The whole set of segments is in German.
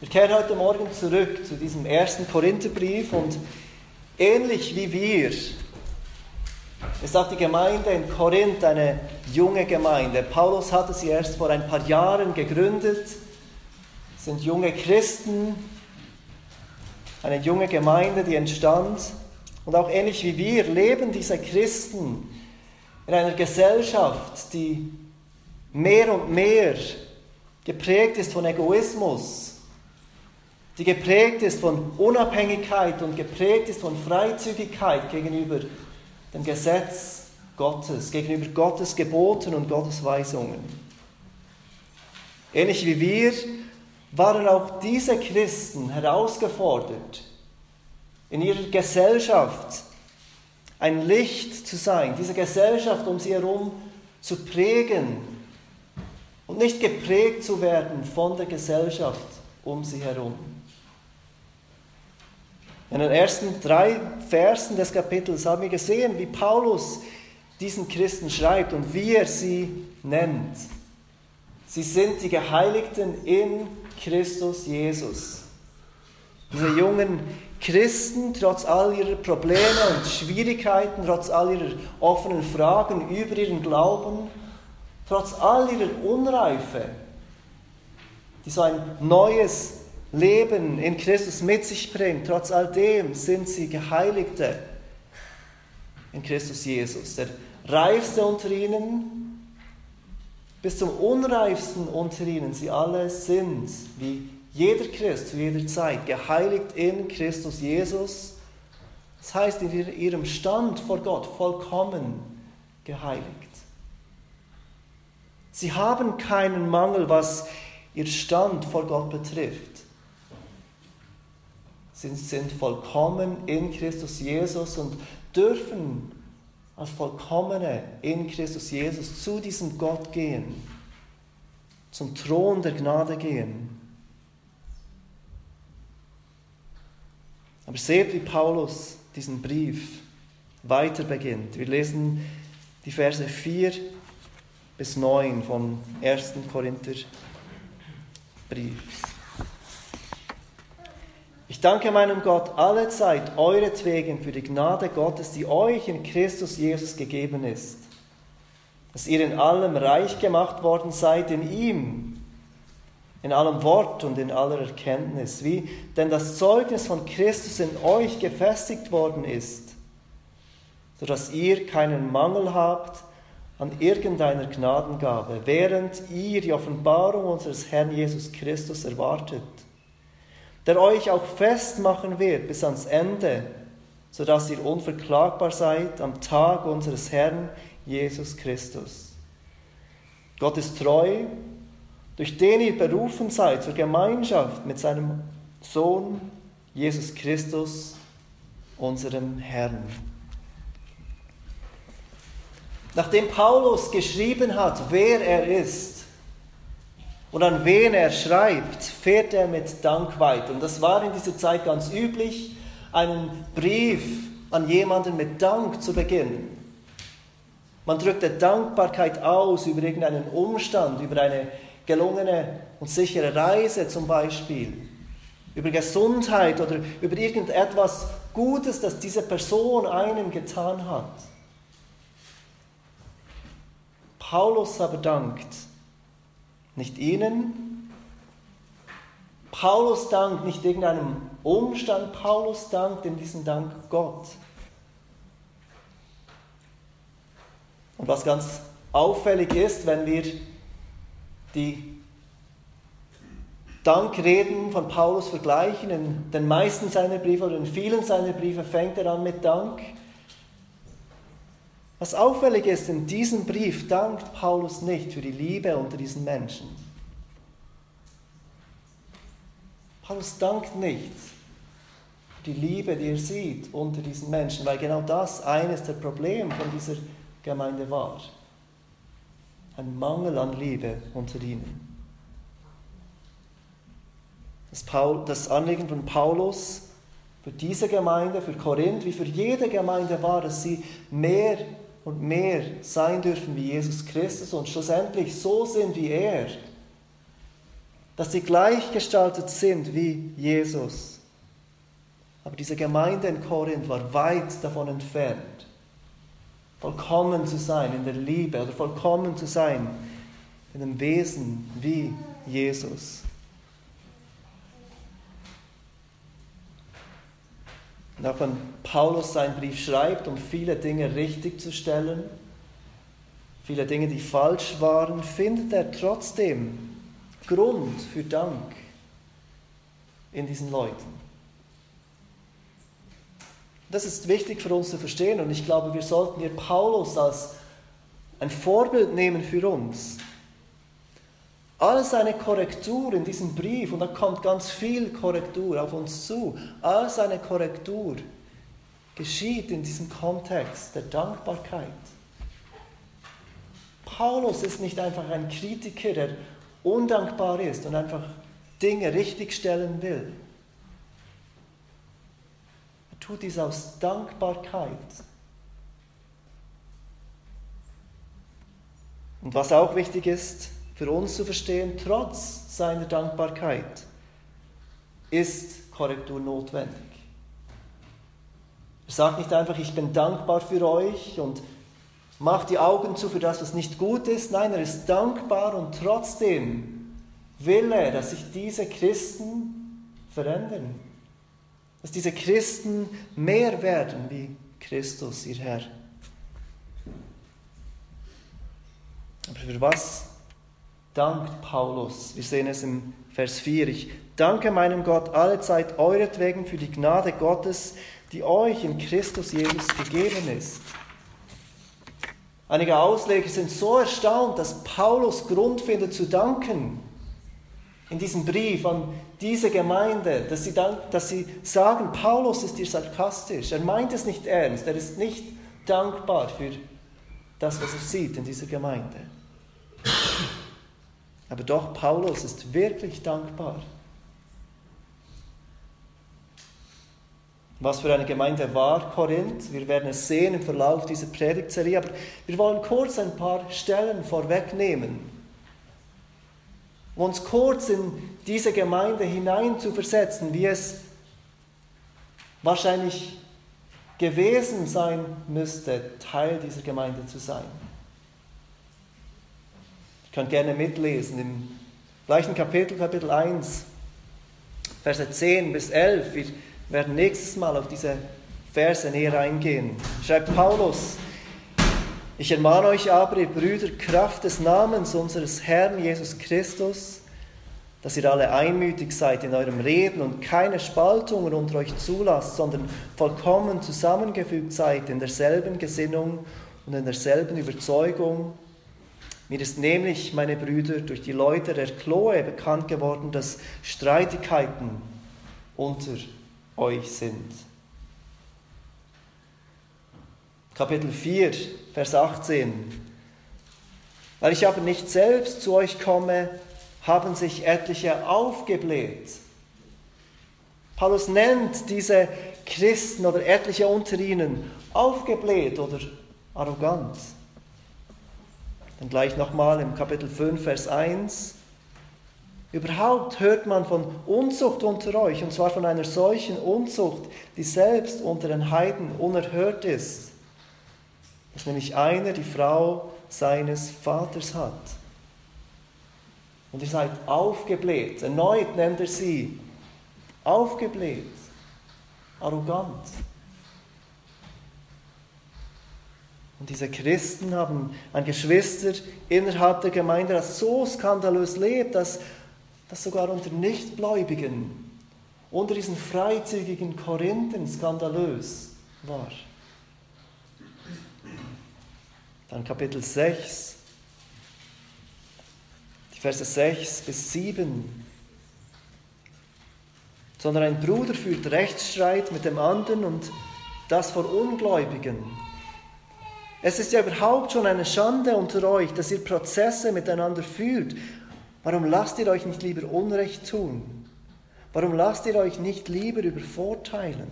Wir kehren heute Morgen zurück zu diesem ersten Korintherbrief und ähnlich wie wir ist auch die Gemeinde in Korinth eine junge Gemeinde. Paulus hatte sie erst vor ein paar Jahren gegründet, sind junge Christen, eine junge Gemeinde, die entstand. Und auch ähnlich wie wir leben diese Christen in einer Gesellschaft, die mehr und mehr geprägt ist von Egoismus, die geprägt ist von Unabhängigkeit und geprägt ist von Freizügigkeit gegenüber dem Gesetz Gottes, gegenüber Gottes Geboten und Gottes Weisungen. Ähnlich wie wir waren auch diese Christen herausgefordert, in ihrer Gesellschaft ein Licht zu sein, diese Gesellschaft um sie herum zu prägen und nicht geprägt zu werden von der Gesellschaft um sie herum. In den ersten drei Versen des Kapitels haben wir gesehen, wie Paulus diesen Christen schreibt und wie er sie nennt. Sie sind die Geheiligten in Christus Jesus. Diese jungen Christen, trotz all ihrer Probleme und Schwierigkeiten, trotz all ihrer offenen Fragen über ihren Glauben, trotz all ihrer Unreife, die so ein neues Leben in Christus mit sich bringt, trotz all dem sind sie Geheiligte in Christus Jesus. Der Reifste unter ihnen bis zum Unreifsten unter ihnen, sie alle sind, wie jeder Christ zu jeder Zeit, geheiligt in Christus Jesus. Das heißt, in ihrem Stand vor Gott vollkommen geheiligt. Sie haben keinen Mangel, was ihr Stand vor Gott betrifft sind, sind vollkommen in Christus Jesus und dürfen als Vollkommene in Christus Jesus zu diesem Gott gehen, zum Thron der Gnade gehen. Aber seht, wie Paulus diesen Brief weiter beginnt. Wir lesen die Verse 4 bis 9 vom 1. Korinther Brief. Ich danke meinem Gott alle Zeit euretwegen für die Gnade Gottes, die euch in Christus Jesus gegeben ist, dass ihr in allem reich gemacht worden seid in ihm, in allem Wort und in aller Erkenntnis, wie denn das Zeugnis von Christus in euch gefestigt worden ist, sodass ihr keinen Mangel habt an irgendeiner Gnadengabe, während ihr die Offenbarung unseres Herrn Jesus Christus erwartet der euch auch festmachen wird bis ans Ende, sodass ihr unverklagbar seid am Tag unseres Herrn Jesus Christus. Gott ist treu, durch den ihr berufen seid zur Gemeinschaft mit seinem Sohn Jesus Christus, unserem Herrn. Nachdem Paulus geschrieben hat, wer er ist, und an wen er schreibt, fährt er mit Dank weiter. Und das war in dieser Zeit ganz üblich, einen Brief an jemanden mit Dank zu beginnen. Man drückte Dankbarkeit aus über irgendeinen Umstand, über eine gelungene und sichere Reise zum Beispiel, über Gesundheit oder über irgendetwas Gutes, das diese Person einem getan hat. Paulus aber dankt nicht ihnen. Paulus dankt nicht irgendeinem Umstand, Paulus dankt in diesem Dank Gott. Und was ganz auffällig ist, wenn wir die Dankreden von Paulus vergleichen, in den meisten seiner Briefe oder in vielen seiner Briefe fängt er an mit Dank. Was auffällig ist, in diesem Brief dankt Paulus nicht für die Liebe unter diesen Menschen. Paulus dankt nicht für die Liebe, die er sieht unter diesen Menschen, weil genau das eines der Probleme von dieser Gemeinde war. Ein Mangel an Liebe unter ihnen. Das, Anliegen von Paulus für diese Gemeinde, für Korinth, wie für jede Gemeinde war, dass sie mehr und mehr sein dürfen wie Jesus Christus und schlussendlich so sind wie er, dass sie gleichgestaltet sind wie Jesus. Aber diese Gemeinde in Korinth war weit davon entfernt, vollkommen zu sein in der Liebe oder vollkommen zu sein in dem Wesen wie Jesus. Und auch wenn Paulus seinen Brief schreibt, um viele Dinge richtig zu stellen, viele Dinge, die falsch waren, findet er trotzdem Grund für Dank in diesen Leuten. Das ist wichtig für uns zu verstehen und ich glaube, wir sollten hier Paulus als ein Vorbild nehmen für uns. All seine Korrektur in diesem Brief, und da kommt ganz viel Korrektur auf uns zu, all seine Korrektur geschieht in diesem Kontext der Dankbarkeit. Paulus ist nicht einfach ein Kritiker, der undankbar ist und einfach Dinge richtigstellen will. Er tut dies aus Dankbarkeit. Und was auch wichtig ist, für uns zu verstehen, trotz seiner Dankbarkeit ist Korrektur notwendig. Er sagt nicht einfach, ich bin dankbar für euch und macht die Augen zu für das, was nicht gut ist. Nein, er ist dankbar und trotzdem will er, dass sich diese Christen verändern. Dass diese Christen mehr werden wie Christus, ihr Herr. Aber für was dankt Paulus. Wir sehen es im Vers 4. Ich danke meinem Gott alle Zeit euretwegen für die Gnade Gottes, die euch in Christus Jesus gegeben ist. Einige Ausleger sind so erstaunt, dass Paulus Grund findet zu danken in diesem Brief an diese Gemeinde, dass sie, dank, dass sie sagen, Paulus ist hier sarkastisch. Er meint es nicht ernst, er ist nicht dankbar für das, was er sieht in dieser Gemeinde. Aber doch, Paulus ist wirklich dankbar. Was für eine Gemeinde war Korinth? Wir werden es sehen im Verlauf dieser Predigtserie, aber wir wollen kurz ein paar Stellen vorwegnehmen, um uns kurz in diese Gemeinde hinein zu versetzen, wie es wahrscheinlich gewesen sein müsste, Teil dieser Gemeinde zu sein. Ich kann gerne mitlesen im gleichen Kapitel, Kapitel 1, Verse 10 bis 11. Wir werden nächstes Mal auf diese Verse näher eingehen. Schreibt Paulus, ich ermahne euch aber, ihr Brüder, Kraft des Namens unseres Herrn Jesus Christus, dass ihr alle einmütig seid in eurem Reden und keine Spaltungen unter euch zulasst, sondern vollkommen zusammengefügt seid in derselben Gesinnung und in derselben Überzeugung mir ist nämlich, meine Brüder, durch die Leute der Chloe bekannt geworden, dass Streitigkeiten unter euch sind. Kapitel 4, Vers 18. Weil ich aber nicht selbst zu euch komme, haben sich etliche aufgebläht. Paulus nennt diese Christen oder etliche unter ihnen aufgebläht oder arrogant. Dann gleich nochmal im Kapitel 5, Vers 1. Überhaupt hört man von Unzucht unter euch, und zwar von einer solchen Unzucht, die selbst unter den Heiden unerhört ist, dass nämlich einer die Frau seines Vaters hat. Und ihr seid aufgebläht, erneut nennt er sie, aufgebläht, arrogant. Und diese Christen haben ein Geschwister innerhalb der Gemeinde, das so skandalös lebt, dass das sogar unter Nichtgläubigen, unter diesen freizügigen Korinthen skandalös war. Dann Kapitel 6, die Verse 6 bis 7. Sondern ein Bruder führt Rechtsstreit mit dem anderen und das vor Ungläubigen. Es ist ja überhaupt schon eine Schande unter euch, dass ihr Prozesse miteinander führt. Warum lasst ihr euch nicht lieber Unrecht tun? Warum lasst ihr euch nicht lieber übervorteilen?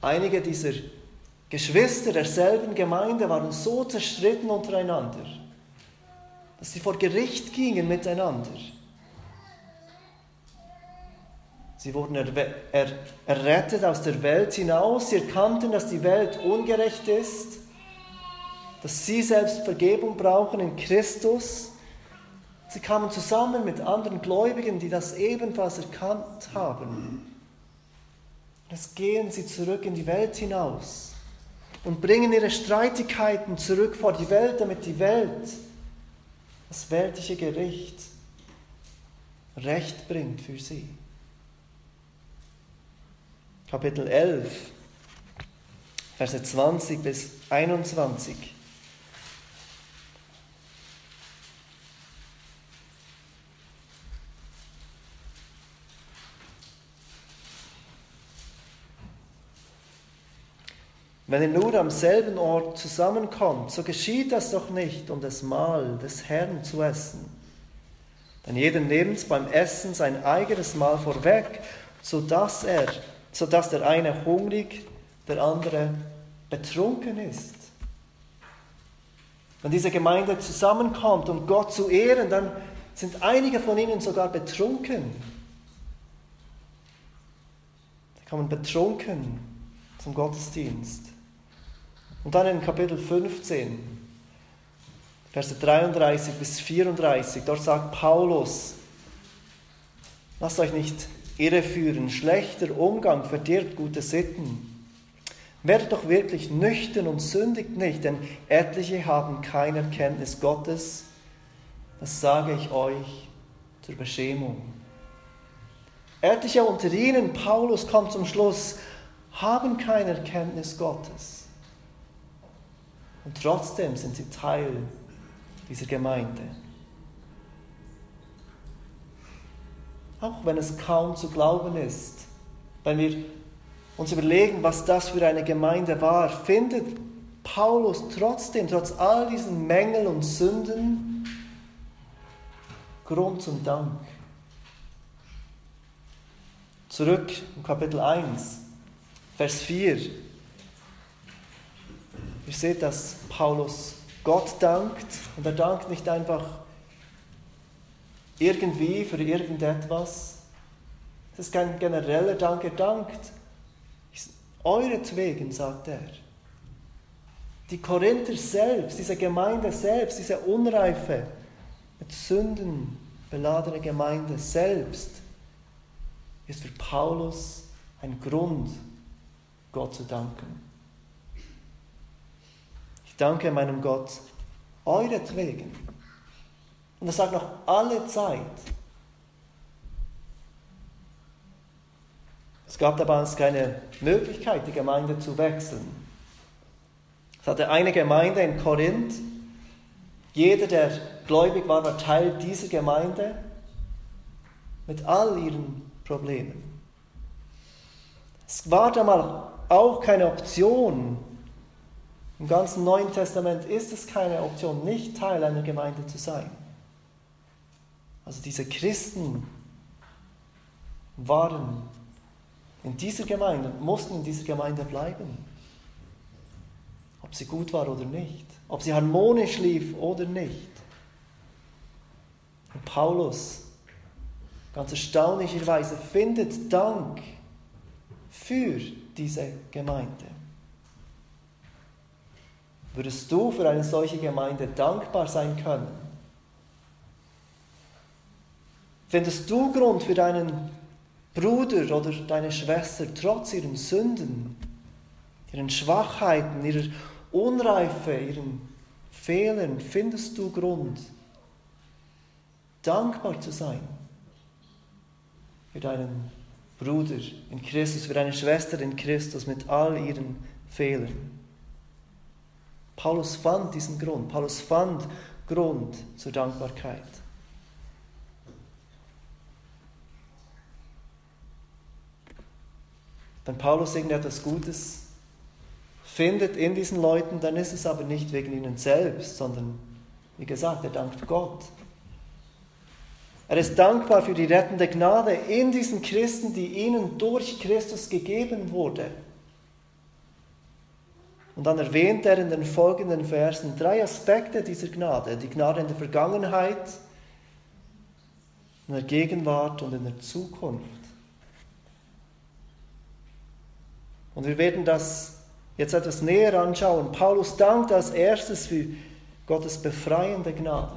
Einige dieser Geschwister derselben Gemeinde waren so zerstritten untereinander, dass sie vor Gericht gingen miteinander. Sie wurden errettet aus der Welt hinaus. Sie erkannten, dass die Welt ungerecht ist, dass sie selbst Vergebung brauchen in Christus. Sie kamen zusammen mit anderen Gläubigen, die das ebenfalls erkannt haben. Jetzt gehen sie zurück in die Welt hinaus und bringen ihre Streitigkeiten zurück vor die Welt, damit die Welt, das weltliche Gericht, Recht bringt für sie. Kapitel 11, Verse 20 bis 21. Wenn ihr nur am selben Ort zusammenkommt, so geschieht das doch nicht, um das Mahl des Herrn zu essen. Denn jeder nimmt beim Essen sein eigenes Mahl vorweg, sodass, er, sodass der eine hungrig, der andere betrunken ist. Wenn diese Gemeinde zusammenkommt, um Gott zu ehren, dann sind einige von ihnen sogar betrunken. Sie kommen betrunken zum Gottesdienst. Und dann in Kapitel 15, Verse 33 bis 34, dort sagt Paulus, lasst euch nicht irreführen, schlechter Umgang verdirbt gute Sitten. Werdet doch wirklich nüchtern und sündigt nicht, denn etliche haben keine Erkenntnis Gottes. Das sage ich euch zur Beschämung. Etliche unter ihnen, Paulus kommt zum Schluss, haben keine Erkenntnis Gottes. Und trotzdem sind sie Teil dieser Gemeinde. Auch wenn es kaum zu glauben ist, wenn wir uns überlegen, was das für eine Gemeinde war, findet Paulus trotzdem, trotz all diesen Mängeln und Sünden, Grund zum Dank. Zurück im Kapitel 1, Vers 4. Ihr seht, dass Paulus Gott dankt und er dankt nicht einfach irgendwie für irgendetwas. Es ist kein genereller Dank, er dankt euretwegen, sagt er. Die Korinther selbst, diese Gemeinde selbst, diese unreife, mit Sünden beladene Gemeinde selbst, ist für Paulus ein Grund, Gott zu danken danke meinem Gott euretwegen. Und er sagt noch alle Zeit. Es gab damals keine Möglichkeit, die Gemeinde zu wechseln. Es hatte eine Gemeinde in Korinth. Jeder, der gläubig war, war Teil dieser Gemeinde mit all ihren Problemen. Es war damals auch keine Option, im ganzen Neuen Testament ist es keine Option, nicht Teil einer Gemeinde zu sein. Also diese Christen waren in dieser Gemeinde mussten in dieser Gemeinde bleiben. Ob sie gut war oder nicht. Ob sie harmonisch lief oder nicht. Und Paulus, ganz erstaunlicherweise, findet Dank für diese Gemeinde. Würdest du für eine solche Gemeinde dankbar sein können? Findest du Grund für deinen Bruder oder deine Schwester trotz ihren Sünden, ihren Schwachheiten, ihrer Unreife, ihren Fehlern, findest du Grund, dankbar zu sein für deinen Bruder in Christus, für deine Schwester in Christus mit all ihren Fehlern? Paulus fand diesen Grund. Paulus fand Grund zur Dankbarkeit. Wenn Paulus irgendetwas Gutes findet in diesen Leuten, dann ist es aber nicht wegen ihnen selbst, sondern, wie gesagt, er dankt Gott. Er ist dankbar für die rettende Gnade in diesen Christen, die ihnen durch Christus gegeben wurde. Und dann erwähnt er in den folgenden Versen drei Aspekte dieser Gnade. Die Gnade in der Vergangenheit, in der Gegenwart und in der Zukunft. Und wir werden das jetzt etwas näher anschauen. Paulus dankt als erstes für Gottes befreiende Gnade.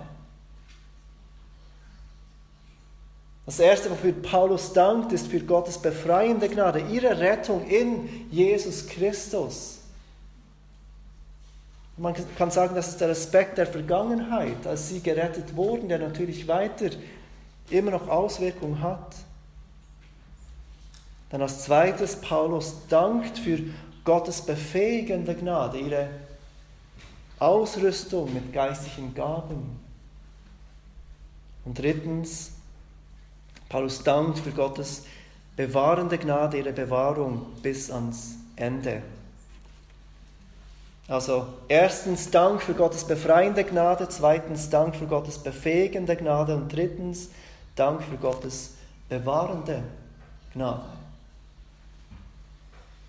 Das Erste, wofür Paulus dankt, ist für Gottes befreiende Gnade, ihre Rettung in Jesus Christus. Man kann sagen, das ist der Aspekt der Vergangenheit, als sie gerettet wurden, der natürlich weiter immer noch Auswirkungen hat. Dann als zweites, Paulus dankt für Gottes befähigende Gnade, ihre Ausrüstung mit geistlichen Gaben. Und drittens, Paulus dankt für Gottes bewahrende Gnade, ihre Bewahrung bis ans Ende. Also erstens Dank für Gottes befreiende Gnade, zweitens Dank für Gottes befähigende Gnade und drittens Dank für Gottes bewahrende Gnade.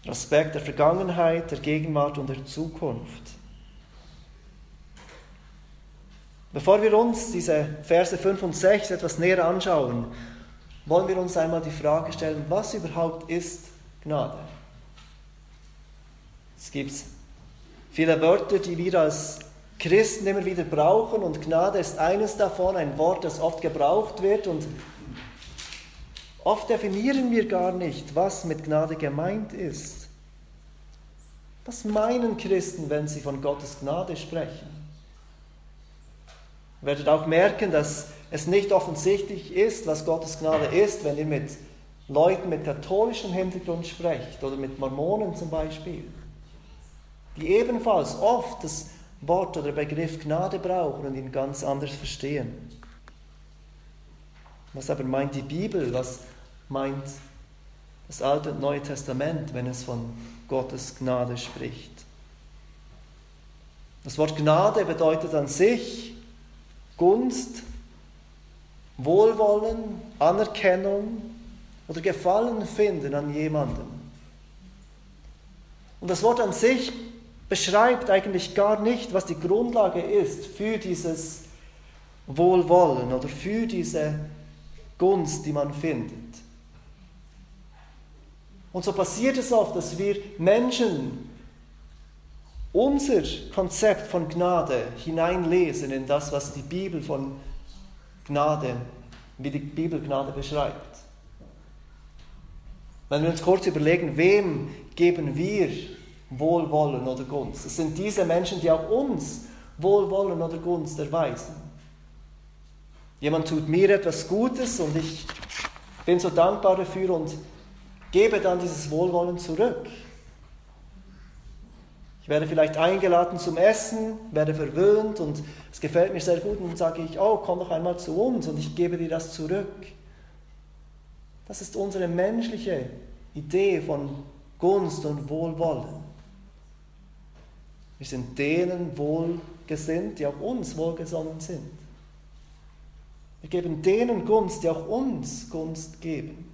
Respekt der Vergangenheit, der Gegenwart und der Zukunft. Bevor wir uns diese Verse 5 und 6 etwas näher anschauen, wollen wir uns einmal die Frage stellen, was überhaupt ist Gnade? Es gibt viele Wörter, die wir als Christen immer wieder brauchen und Gnade ist eines davon, ein Wort, das oft gebraucht wird und oft definieren wir gar nicht, was mit Gnade gemeint ist. Was meinen Christen, wenn sie von Gottes Gnade sprechen? Ihr werdet auch merken, dass es nicht offensichtlich ist, was Gottes Gnade ist, wenn ihr mit Leuten mit katholischem Hintergrund sprecht oder mit Mormonen zum Beispiel, die ebenfalls oft das Wort oder Begriff Gnade brauchen und ihn ganz anders verstehen. Was aber meint die Bibel? Was meint das Alte und Neue Testament, wenn es von Gottes Gnade spricht? Das Wort Gnade bedeutet an sich Gunst, Wohlwollen, Anerkennung oder Gefallen finden an jemandem. Und das Wort an sich beschreibt eigentlich gar nicht, was die Grundlage ist für dieses Wohlwollen oder für diese Gunst, die man findet. Und so passiert es oft, dass wir Menschen unser Konzept von Gnade hineinlesen in das, was die Bibel von Gnade, wie die Bibel Gnade beschreibt. Wenn wir uns kurz überlegen, wem geben wir Wohlwollen oder Gunst? Es sind diese Menschen, die auch uns Wohlwollen oder Gunst erweisen. Jemand tut mir etwas Gutes und ich bin so dankbar dafür und gebe dann dieses Wohlwollen zurück. Ich werde vielleicht eingeladen zum Essen, werde verwöhnt und es gefällt mir sehr gut und dann sage ich, oh, komm doch einmal zu uns und ich gebe dir das zurück. Das ist unsere menschliche Idee von Gunst und Wohlwollen. Wir sind denen wohlgesinnt, die auch uns wohlgesonnen sind. Wir geben denen Gunst, die auch uns Gunst geben.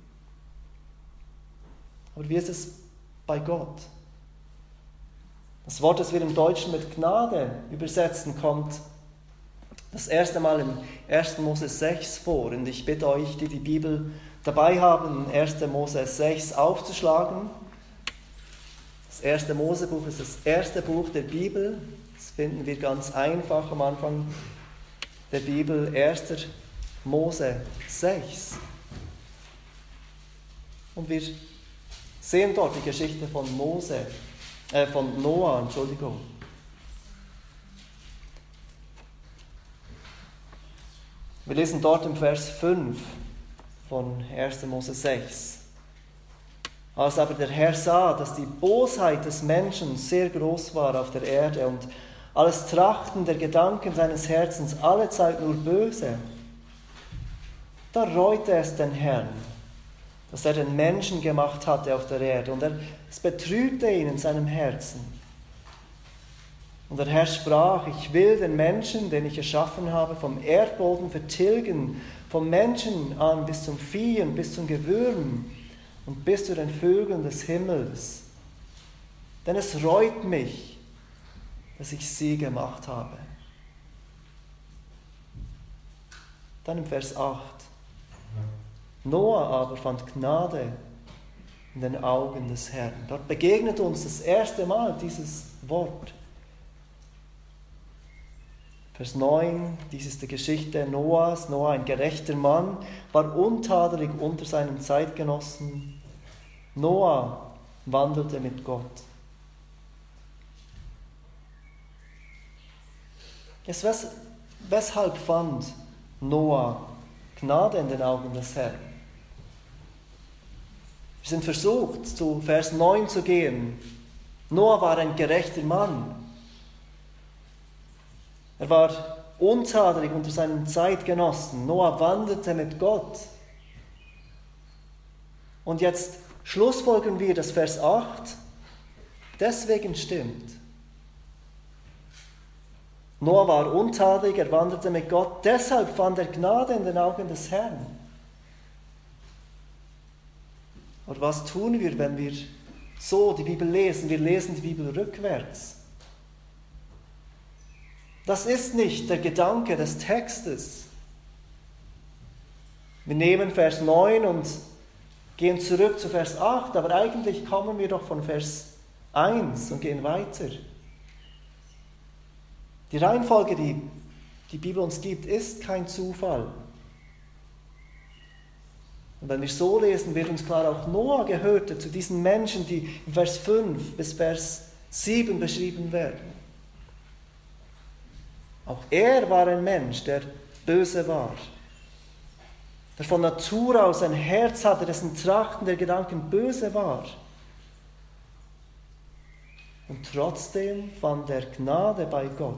Aber wie ist es bei Gott? Das Wort, das wir im Deutschen mit Gnade übersetzen, kommt das erste Mal im 1. Mose 6 vor. Und ich bitte euch, die die Bibel dabei haben, 1. Mose 6 aufzuschlagen. Das erste Mosebuch ist das erste Buch der Bibel. Das finden wir ganz einfach am Anfang der Bibel, 1. Mose 6. Und wir sehen dort die Geschichte von Mose äh, von Noah, Entschuldigung. Wir lesen dort im Vers 5 von 1. Mose 6. Als aber der Herr sah, dass die Bosheit des Menschen sehr groß war auf der Erde und alles Trachten der Gedanken seines Herzens allezeit nur böse, da reute es den Herrn dass er den Menschen gemacht hatte auf der Erde. Und er, es betrübte ihn in seinem Herzen. Und der Herr sprach, ich will den Menschen, den ich erschaffen habe, vom Erdboden vertilgen, vom Menschen an bis zum Vieh und bis zum Gewürm und bis zu den Vögeln des Himmels. Denn es reut mich, dass ich sie gemacht habe. Dann im Vers 8. Noah aber fand Gnade in den Augen des Herrn. Dort begegnet uns das erste Mal dieses Wort. Vers 9, dies ist die Geschichte Noahs. Noah, ein gerechter Mann, war untadelig unter seinen Zeitgenossen. Noah wandelte mit Gott. Jetzt, weshalb fand Noah Gnade in den Augen des Herrn? Wir sind versucht, zu Vers 9 zu gehen. Noah war ein gerechter Mann. Er war untadelig unter seinen Zeitgenossen. Noah wandelte mit Gott. Und jetzt schlussfolgern wir, dass Vers 8 deswegen stimmt. Noah war untadelig, er wanderte mit Gott, deshalb fand er Gnade in den Augen des Herrn. Und was tun wir, wenn wir so die Bibel lesen? Wir lesen die Bibel rückwärts. Das ist nicht der Gedanke des Textes. Wir nehmen Vers 9 und gehen zurück zu Vers 8, aber eigentlich kommen wir doch von Vers 1 und gehen weiter. Die Reihenfolge, die die Bibel uns gibt, ist kein Zufall. Und wenn wir so lesen, wird uns klar, auch Noah gehörte zu diesen Menschen, die in Vers 5 bis Vers 7 beschrieben werden. Auch er war ein Mensch, der böse war, der von Natur aus ein Herz hatte, dessen Trachten der Gedanken böse war. Und trotzdem fand er Gnade bei Gott.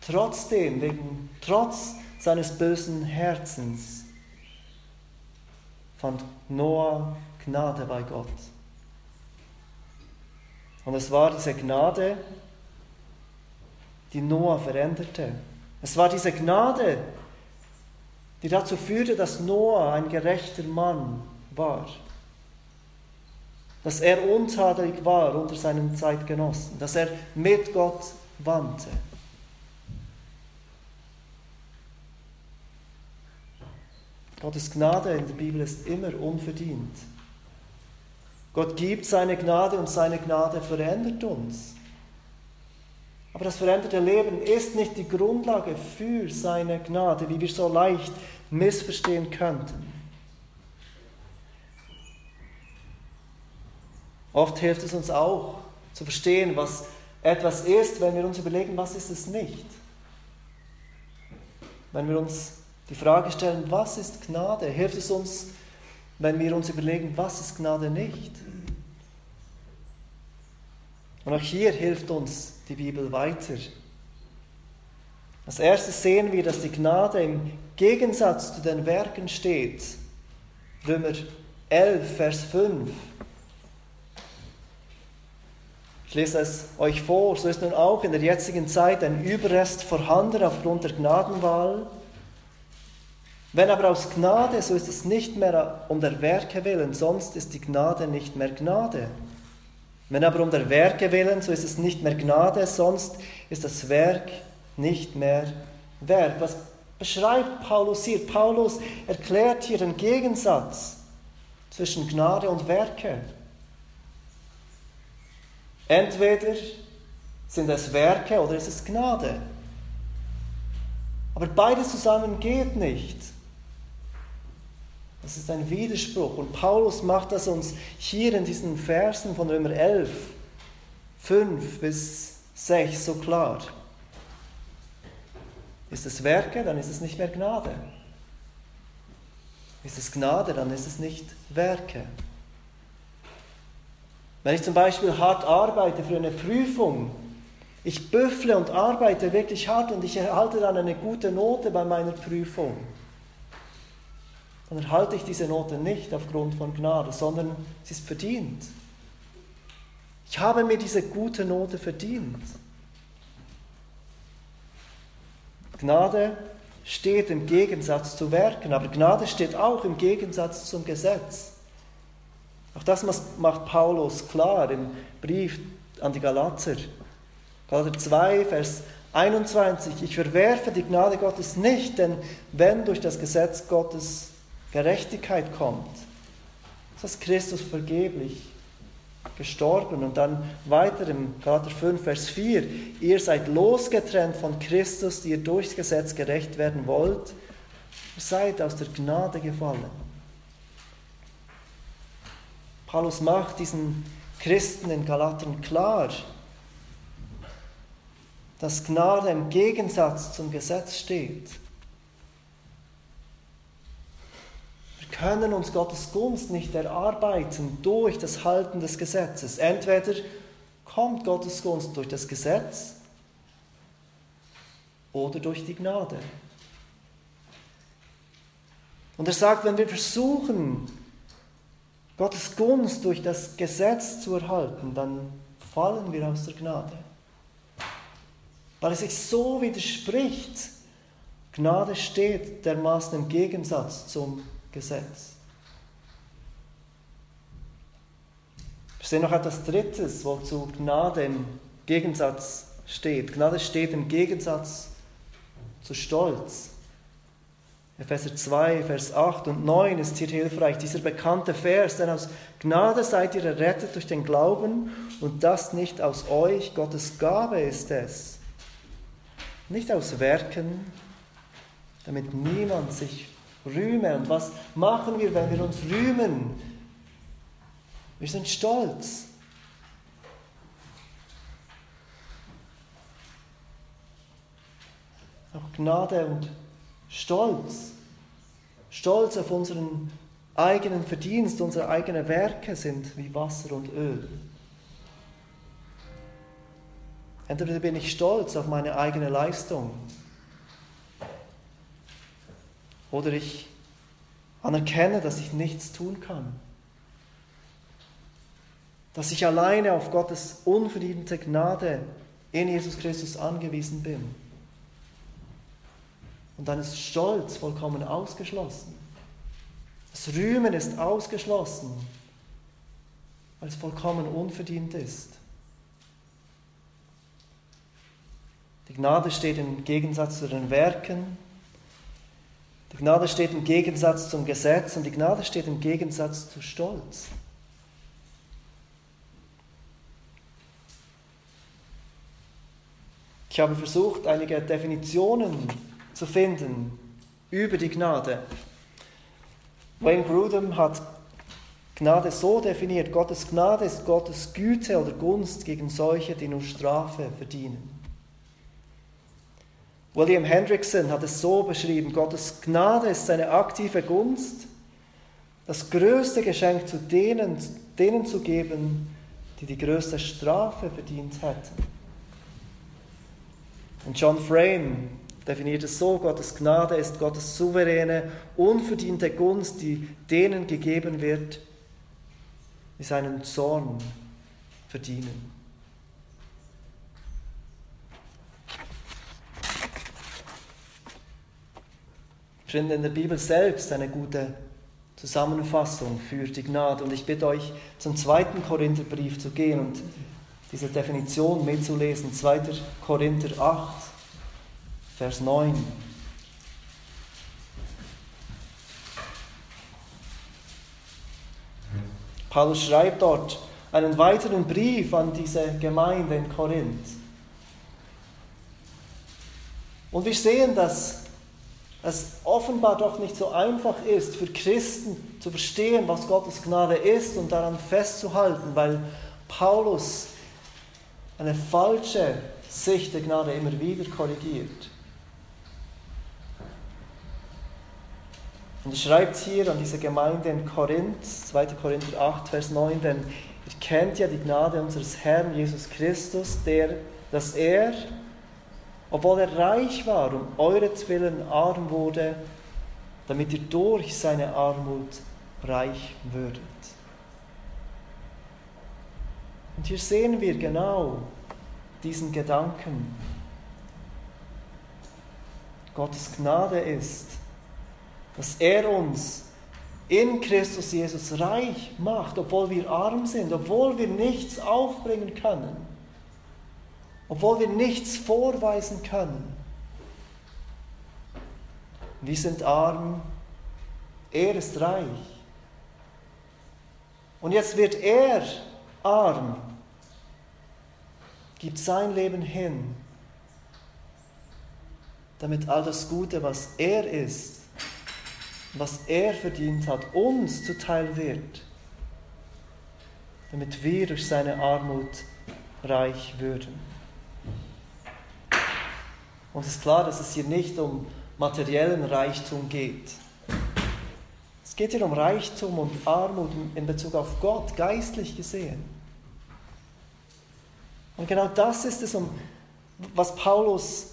Trotzdem, wegen, trotz seines bösen Herzens, fand Noah Gnade bei Gott. Und es war diese Gnade, die Noah veränderte. Es war diese Gnade, die dazu führte, dass Noah ein gerechter Mann war. Dass er untadelig war unter seinen Zeitgenossen. Dass er mit Gott wandte. Gottes Gnade in der Bibel ist immer unverdient. Gott gibt seine Gnade und seine Gnade verändert uns. Aber das veränderte Leben ist nicht die Grundlage für seine Gnade, wie wir so leicht missverstehen könnten. Oft hilft es uns auch zu verstehen, was etwas ist, wenn wir uns überlegen, was ist es nicht. Wenn wir uns die Frage stellen, was ist Gnade, hilft es uns, wenn wir uns überlegen, was ist Gnade nicht. Und auch hier hilft uns die Bibel weiter. Als erstes sehen wir, dass die Gnade im Gegensatz zu den Werken steht. Römer 11, Vers 5. Ich lese es euch vor, so ist nun auch in der jetzigen Zeit ein Überrest vorhanden aufgrund der Gnadenwahl. Wenn aber aus Gnade, so ist es nicht mehr um der Werke willen, sonst ist die Gnade nicht mehr Gnade. Wenn aber um der Werke willen, so ist es nicht mehr Gnade, sonst ist das Werk nicht mehr Werk. Was beschreibt Paulus hier? Paulus erklärt hier den Gegensatz zwischen Gnade und Werke. Entweder sind es Werke oder es ist Gnade. Aber beides zusammen geht nicht. Das ist ein Widerspruch. Und Paulus macht das uns hier in diesen Versen von Römer 11, 5 bis 6 so klar. Ist es Werke, dann ist es nicht mehr Gnade. Ist es Gnade, dann ist es nicht Werke. Wenn ich zum Beispiel hart arbeite für eine Prüfung, ich büffle und arbeite wirklich hart und ich erhalte dann eine gute Note bei meiner Prüfung dann erhalte ich diese Note nicht aufgrund von Gnade, sondern sie ist verdient. Ich habe mir diese gute Note verdient. Gnade steht im Gegensatz zu Werken, aber Gnade steht auch im Gegensatz zum Gesetz. Auch das macht Paulus klar im Brief an die Galater. Galater 2, Vers 21. Ich verwerfe die Gnade Gottes nicht, denn wenn durch das Gesetz Gottes Gerechtigkeit kommt, ist das Christus vergeblich gestorben. Und dann weiter im Galater 5, Vers 4. Ihr seid losgetrennt von Christus, die ihr durchs Gesetz gerecht werden wollt. Ihr seid aus der Gnade gefallen. Paulus macht diesen Christen in Galatern klar, dass Gnade im Gegensatz zum Gesetz steht. Wir können uns Gottes Gunst nicht erarbeiten durch das Halten des Gesetzes. Entweder kommt Gottes Gunst durch das Gesetz oder durch die Gnade. Und er sagt, wenn wir versuchen, Gottes Gunst durch das Gesetz zu erhalten, dann fallen wir aus der Gnade weil es sich so widerspricht. Gnade steht dermaßen im Gegensatz zum Gesetz. Wir sehen noch etwas Drittes, wozu Gnade im Gegensatz steht. Gnade steht im Gegensatz zu Stolz. Epheser 2, Vers 8 und 9 ist hier hilfreich, dieser bekannte Vers, denn aus Gnade seid ihr errettet durch den Glauben und das nicht aus euch, Gottes Gabe ist es nicht aus Werken, damit niemand sich rühme. Und was machen wir, wenn wir uns rühmen? Wir sind stolz. Auch Gnade und Stolz. Stolz auf unseren eigenen Verdienst, unsere eigenen Werke sind wie Wasser und Öl. Entweder bin ich stolz auf meine eigene Leistung oder ich anerkenne, dass ich nichts tun kann. Dass ich alleine auf Gottes unverdiente Gnade in Jesus Christus angewiesen bin. Und dann ist Stolz vollkommen ausgeschlossen. Das Rühmen ist ausgeschlossen, weil es vollkommen unverdient ist. Die Gnade steht im Gegensatz zu den Werken. Die Gnade steht im Gegensatz zum Gesetz und die Gnade steht im Gegensatz zu Stolz. Ich habe versucht, einige Definitionen zu finden über die Gnade. Wayne Grudem hat Gnade so definiert, Gottes Gnade ist Gottes Güte oder Gunst gegen solche, die nur Strafe verdienen. William Hendrickson hat es so beschrieben, Gottes Gnade ist seine aktive Gunst, das größte Geschenk zu denen, denen zu geben, die die größte Strafe verdient hätten. Und John Frame definiert es so, Gottes Gnade ist Gottes souveräne, unverdiente Gunst, die denen gegeben wird, die seinen Zorn verdienen. finde in der Bibel selbst eine gute Zusammenfassung für die Gnade. Und ich bitte euch, zum zweiten Korintherbrief zu gehen und diese Definition mitzulesen. 2. Korinther 8, Vers 9. Paulus schreibt dort einen weiteren Brief an diese Gemeinde in Korinth. Und wir sehen, dass es offenbar doch nicht so einfach ist für Christen zu verstehen, was Gottes Gnade ist und daran festzuhalten, weil Paulus eine falsche Sicht der Gnade immer wieder korrigiert. Und er schreibt hier an diese Gemeinde in Korinth, 2. Korinther 8, Vers 9, denn ihr kennt ja die Gnade unseres Herrn Jesus Christus, der, dass er, obwohl er reich war, um euretwillen arm wurde, damit ihr durch seine Armut reich würdet. Und hier sehen wir genau diesen Gedanken. Gottes Gnade ist, dass er uns in Christus Jesus reich macht, obwohl wir arm sind, obwohl wir nichts aufbringen können obwohl wir nichts vorweisen können. Wir sind arm, er ist reich. Und jetzt wird er arm, gibt sein Leben hin, damit all das Gute, was er ist, was er verdient hat, uns zuteil wird, damit wir durch seine Armut reich würden. Und es ist klar, dass es hier nicht um materiellen Reichtum geht. Es geht hier um Reichtum und Armut in Bezug auf Gott, geistlich gesehen. Und genau das ist es, was Paulus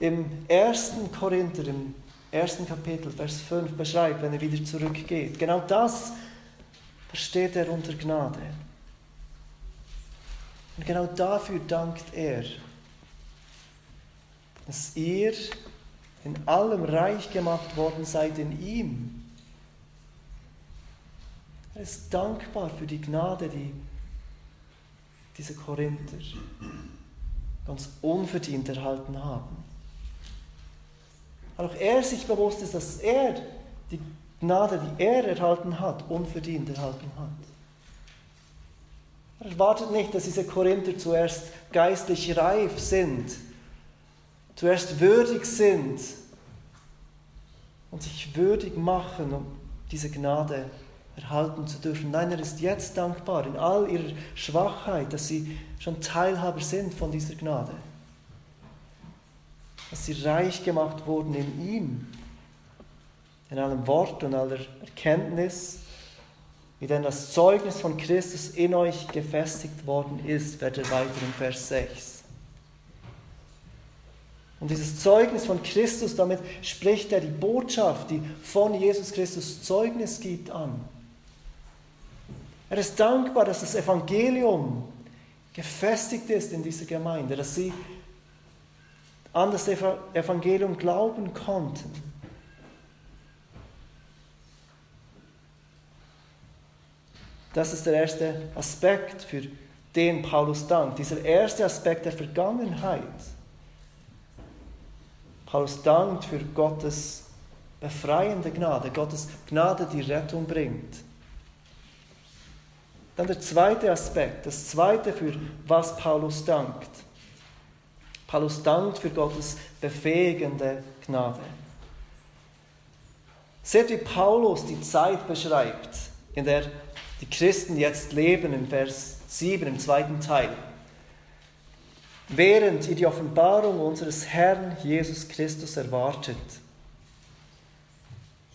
im ersten Korinther, im ersten Kapitel, Vers 5 beschreibt, wenn er wieder zurückgeht. Genau das versteht er unter Gnade. Und genau dafür dankt er, dass ihr in allem reich gemacht worden seid in ihm. Er ist dankbar für die Gnade, die diese Korinther ganz unverdient erhalten haben. Weil auch er sich bewusst ist, dass er die Gnade, die er erhalten hat, unverdient erhalten hat. Er erwartet nicht, dass diese Korinther zuerst geistlich reif sind, zuerst würdig sind und sich würdig machen, um diese Gnade erhalten zu dürfen. Nein, er ist jetzt dankbar in all ihrer Schwachheit, dass sie schon Teilhaber sind von dieser Gnade. Dass sie reich gemacht wurden in ihm, in allem Wort und aller Erkenntnis, wie denn das Zeugnis von Christus in euch gefestigt worden ist, werdet weiter im Vers 6. Und dieses Zeugnis von Christus, damit spricht er die Botschaft, die von Jesus Christus Zeugnis gibt, an. Er ist dankbar, dass das Evangelium gefestigt ist in dieser Gemeinde, dass sie an das Evangelium glauben konnten. Das ist der erste Aspekt, für den Paulus dankt. Dieser erste Aspekt der Vergangenheit. Paulus dankt für Gottes befreiende Gnade, Gottes Gnade, die Rettung bringt. Dann der zweite Aspekt, das zweite, für was Paulus dankt. Paulus dankt für Gottes befähigende Gnade. Seht, wie Paulus die Zeit beschreibt, in der die Christen jetzt leben, im Vers 7, im zweiten Teil. Während ihr die Offenbarung unseres Herrn Jesus Christus erwartet.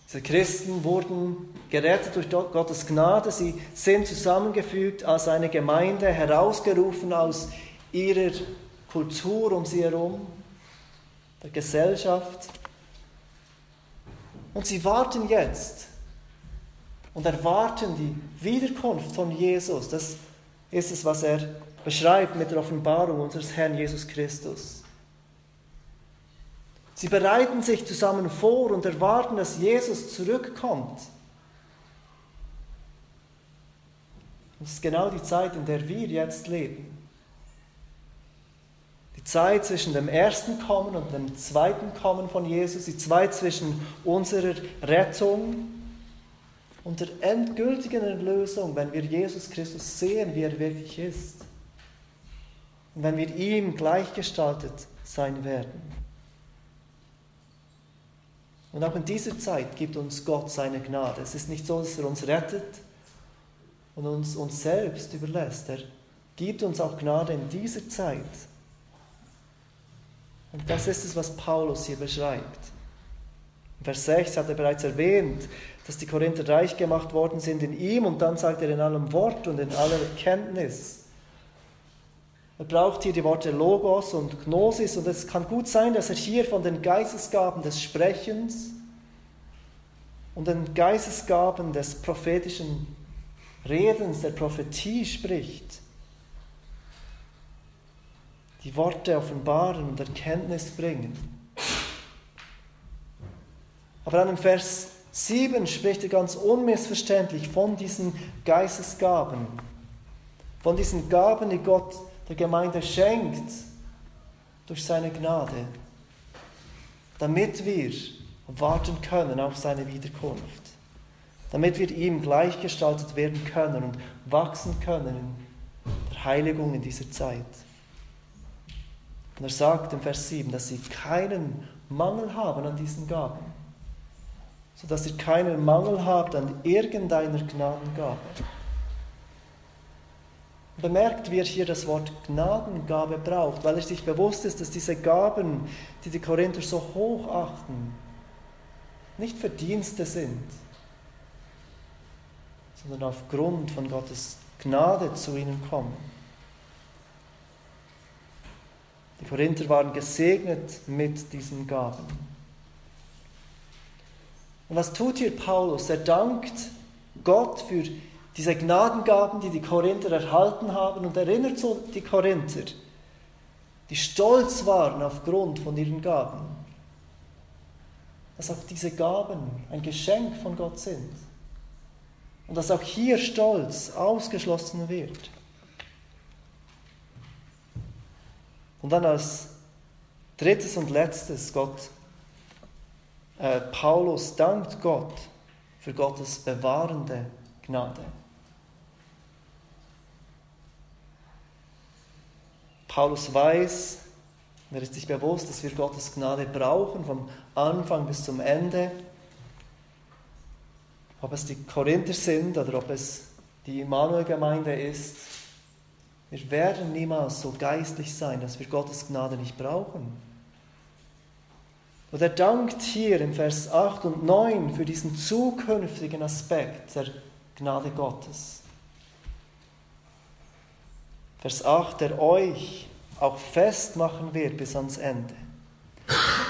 Diese Christen wurden gerettet durch Gottes Gnade. Sie sind zusammengefügt als eine Gemeinde, herausgerufen aus ihrer Kultur um sie herum, der Gesellschaft. Und sie warten jetzt und erwarten die Wiederkunft von Jesus. Das ist es, was er beschreibt mit der Offenbarung unseres Herrn Jesus Christus. Sie bereiten sich zusammen vor und erwarten, dass Jesus zurückkommt. Und es ist genau die Zeit, in der wir jetzt leben. Zeit zwischen dem ersten Kommen und dem zweiten Kommen von Jesus, die Zeit zwischen unserer Rettung und der endgültigen Erlösung, wenn wir Jesus Christus sehen, wie er wirklich ist. Und wenn wir ihm gleichgestaltet sein werden. Und auch in dieser Zeit gibt uns Gott seine Gnade. Es ist nicht so, dass er uns rettet und uns uns selbst überlässt. Er gibt uns auch Gnade in dieser Zeit. Und das ist es, was Paulus hier beschreibt. Vers 6 hat er bereits erwähnt, dass die Korinther reich gemacht worden sind in ihm und dann sagt er in allem Wort und in aller Erkenntnis. Er braucht hier die Worte Logos und Gnosis und es kann gut sein, dass er hier von den Geistesgaben des Sprechens und den Geistesgaben des prophetischen Redens, der Prophetie spricht. Die Worte offenbaren und Erkenntnis bringen. Aber dann im Vers 7 spricht er ganz unmissverständlich von diesen Geistesgaben, von diesen Gaben, die Gott der Gemeinde schenkt, durch seine Gnade, damit wir warten können auf seine Wiederkunft, damit wir ihm gleichgestaltet werden können und wachsen können in der Heiligung in dieser Zeit. Und er sagt im Vers 7, dass sie keinen Mangel haben an diesen Gaben, sodass ihr keinen Mangel habt an irgendeiner Gnadengabe. Bemerkt, wie er hier das Wort Gnadengabe braucht, weil er sich bewusst ist, dass diese Gaben, die die Korinther so hoch achten, nicht Verdienste sind, sondern aufgrund von Gottes Gnade zu ihnen kommen. Die Korinther waren gesegnet mit diesen Gaben. Und was tut hier Paulus? Er dankt Gott für diese Gnadengaben, die die Korinther erhalten haben und erinnert so die Korinther, die stolz waren aufgrund von ihren Gaben, dass auch diese Gaben ein Geschenk von Gott sind und dass auch hier Stolz ausgeschlossen wird. Und dann als drittes und letztes, Gott, äh, Paulus dankt Gott für Gottes bewahrende Gnade. Paulus weiß, er ist sich bewusst, dass wir Gottes Gnade brauchen, vom Anfang bis zum Ende. Ob es die Korinther sind oder ob es die Immanuel-Gemeinde ist, wir werden niemals so geistlich sein, dass wir Gottes Gnade nicht brauchen. Und er dankt hier im Vers 8 und 9 für diesen zukünftigen Aspekt der Gnade Gottes. Vers 8, der euch auch festmachen wird bis ans Ende,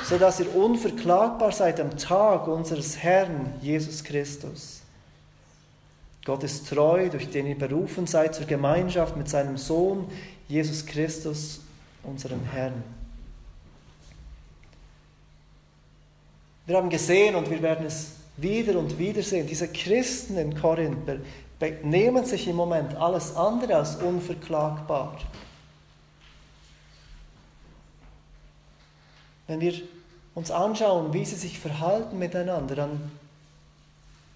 so dass ihr unverklagbar seid am Tag unseres Herrn Jesus Christus. Gott ist treu, durch den ihr berufen seid zur Gemeinschaft mit seinem Sohn, Jesus Christus, unserem Herrn. Wir haben gesehen und wir werden es wieder und wieder sehen, diese Christen in Korinth benehmen sich im Moment alles andere als unverklagbar. Wenn wir uns anschauen, wie sie sich verhalten miteinander, dann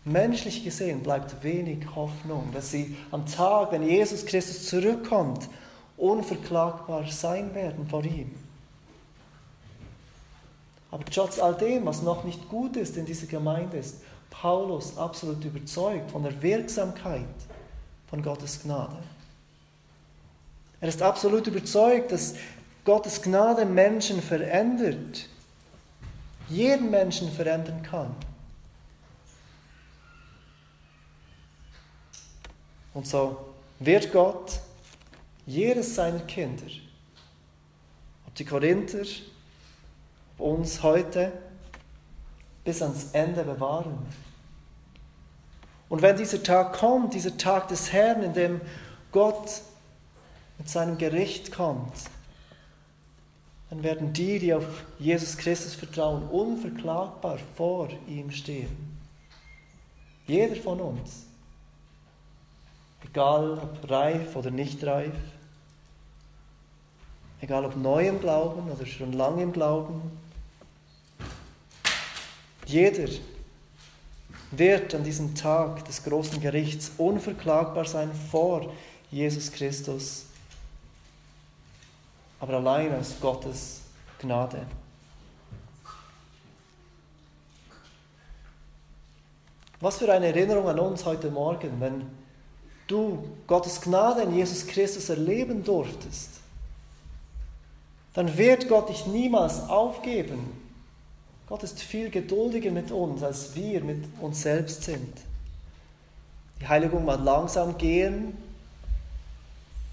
menschlich gesehen bleibt wenig Hoffnung, dass sie am Tag, wenn Jesus Christus zurückkommt, unverklagbar sein werden vor ihm. Aber trotz all dem, was noch nicht gut ist in dieser Gemeinde, ist Paulus absolut überzeugt von der Wirksamkeit von Gottes Gnade. Er ist absolut überzeugt, dass Gottes Gnade Menschen verändert, jeden Menschen verändern kann. Und so wird Gott jedes seiner Kinder, ob die Korinther, ob uns heute, bis ans Ende bewahren. Und wenn dieser Tag kommt, dieser Tag des Herrn, in dem Gott mit seinem Gericht kommt, dann werden die, die auf Jesus Christus vertrauen, unverklagbar vor ihm stehen. Jeder von uns. Egal ob reif oder nicht reif. Egal ob neu im Glauben oder schon lange im Glauben. Jeder wird an diesem Tag des großen Gerichts unverklagbar sein vor Jesus Christus aber allein aus Gottes Gnade. Was für eine Erinnerung an uns heute Morgen, wenn du Gottes Gnade in Jesus Christus erleben durftest, dann wird Gott dich niemals aufgeben. Gott ist viel geduldiger mit uns, als wir mit uns selbst sind. Die Heiligung mag langsam gehen,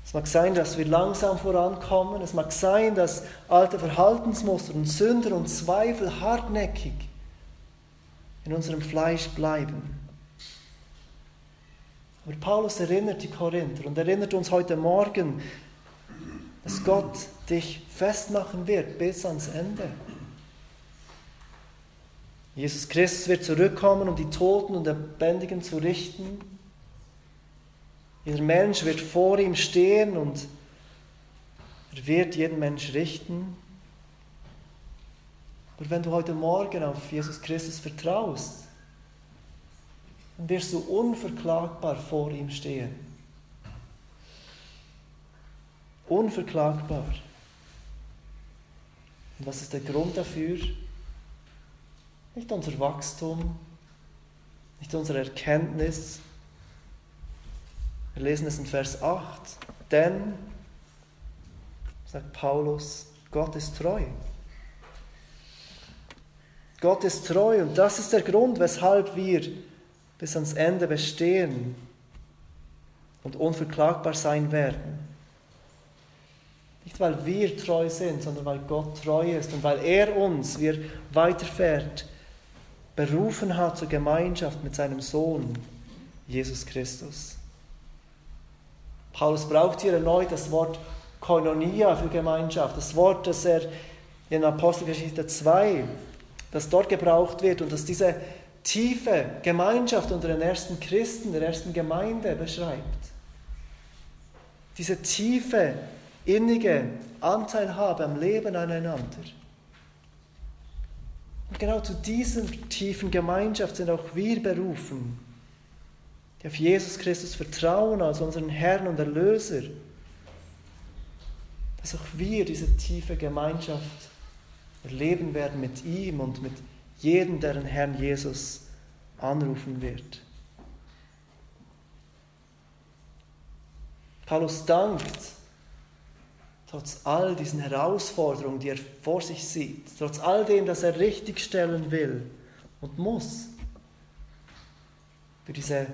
es mag sein, dass wir langsam vorankommen. Es mag sein, dass alte Verhaltensmuster und Sünder und Zweifel hartnäckig in unserem Fleisch bleiben. Aber Paulus erinnert die Korinther und erinnert uns heute Morgen, dass Gott dich festmachen wird bis ans Ende. Jesus Christus wird zurückkommen, um die Toten und Lebendigen zu richten. Jeder Mensch wird vor ihm stehen und er wird jeden Mensch richten. Aber wenn du heute Morgen auf Jesus Christus vertraust, wirst du unverklagbar vor ihm stehen. Unverklagbar. Und was ist der Grund dafür? Nicht unser Wachstum, nicht unsere Erkenntnis. Wir lesen es in Vers 8. Denn, sagt Paulus, Gott ist treu. Gott ist treu und das ist der Grund, weshalb wir bis ans Ende bestehen und unverklagbar sein werden. Nicht weil wir treu sind, sondern weil Gott treu ist und weil er uns, wie er weiterfährt, berufen hat zur Gemeinschaft mit seinem Sohn, Jesus Christus. Paulus braucht hier erneut das Wort Koinonia für Gemeinschaft, das Wort, das er in Apostelgeschichte 2, das dort gebraucht wird und das diese tiefe Gemeinschaft unter den ersten Christen, der ersten Gemeinde beschreibt. Diese tiefe innige Anteilhabe am Leben aneinander. Und genau zu dieser tiefen Gemeinschaft sind auch wir berufen, die auf Jesus Christus vertrauen als unseren Herrn und Erlöser, dass auch wir diese tiefe Gemeinschaft erleben werden mit ihm und mit jedem, der den Herrn Jesus anrufen wird. Paulus dankt trotz all diesen Herausforderungen, die er vor sich sieht, trotz all dem, das er richtigstellen will und muss, für diese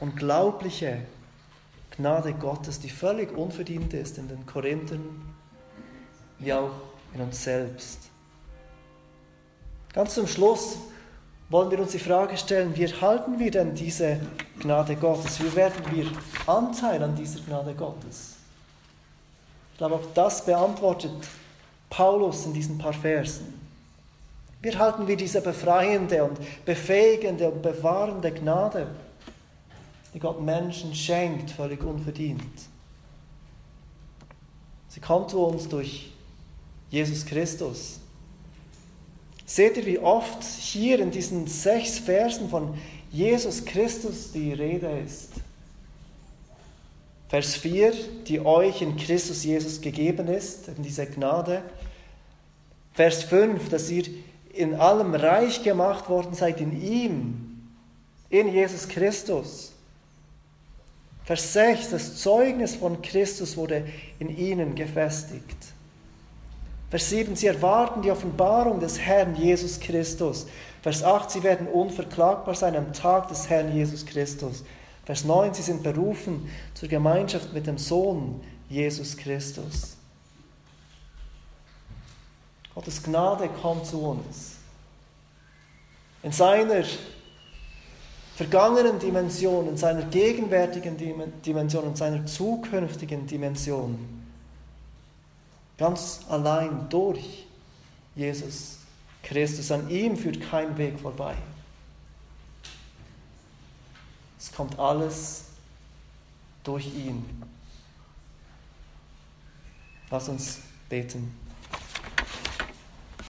unglaubliche Gnade Gottes, die völlig unverdient ist in den Korinthern wie auch in uns selbst. Ganz zum Schluss wollen wir uns die Frage stellen, wie erhalten wir denn diese Gnade Gottes? Wie werden wir Anteil an dieser Gnade Gottes? Ich glaube, auch das beantwortet Paulus in diesen paar Versen. Wie halten wir diese befreiende und befähigende und bewahrende Gnade, die Gott Menschen schenkt, völlig unverdient? Sie kommt zu uns durch Jesus Christus. Seht ihr, wie oft hier in diesen sechs Versen von Jesus Christus die Rede ist? Vers 4, die euch in Christus Jesus gegeben ist, in diese Gnade. Vers 5, dass ihr in allem reich gemacht worden seid in ihm, in Jesus Christus. Vers 6, das Zeugnis von Christus wurde in ihnen gefestigt. Vers 7, sie erwarten die Offenbarung des Herrn Jesus Christus. Vers 8, sie werden unverklagbar sein am Tag des Herrn Jesus Christus. Vers 9, sie sind berufen zur Gemeinschaft mit dem Sohn Jesus Christus. Gottes Gnade kommt zu uns. In seiner vergangenen Dimension, in seiner gegenwärtigen Dimension, in seiner zukünftigen Dimension. Ganz allein durch Jesus Christus. An ihm führt kein Weg vorbei. Es kommt alles durch ihn. Lass uns beten.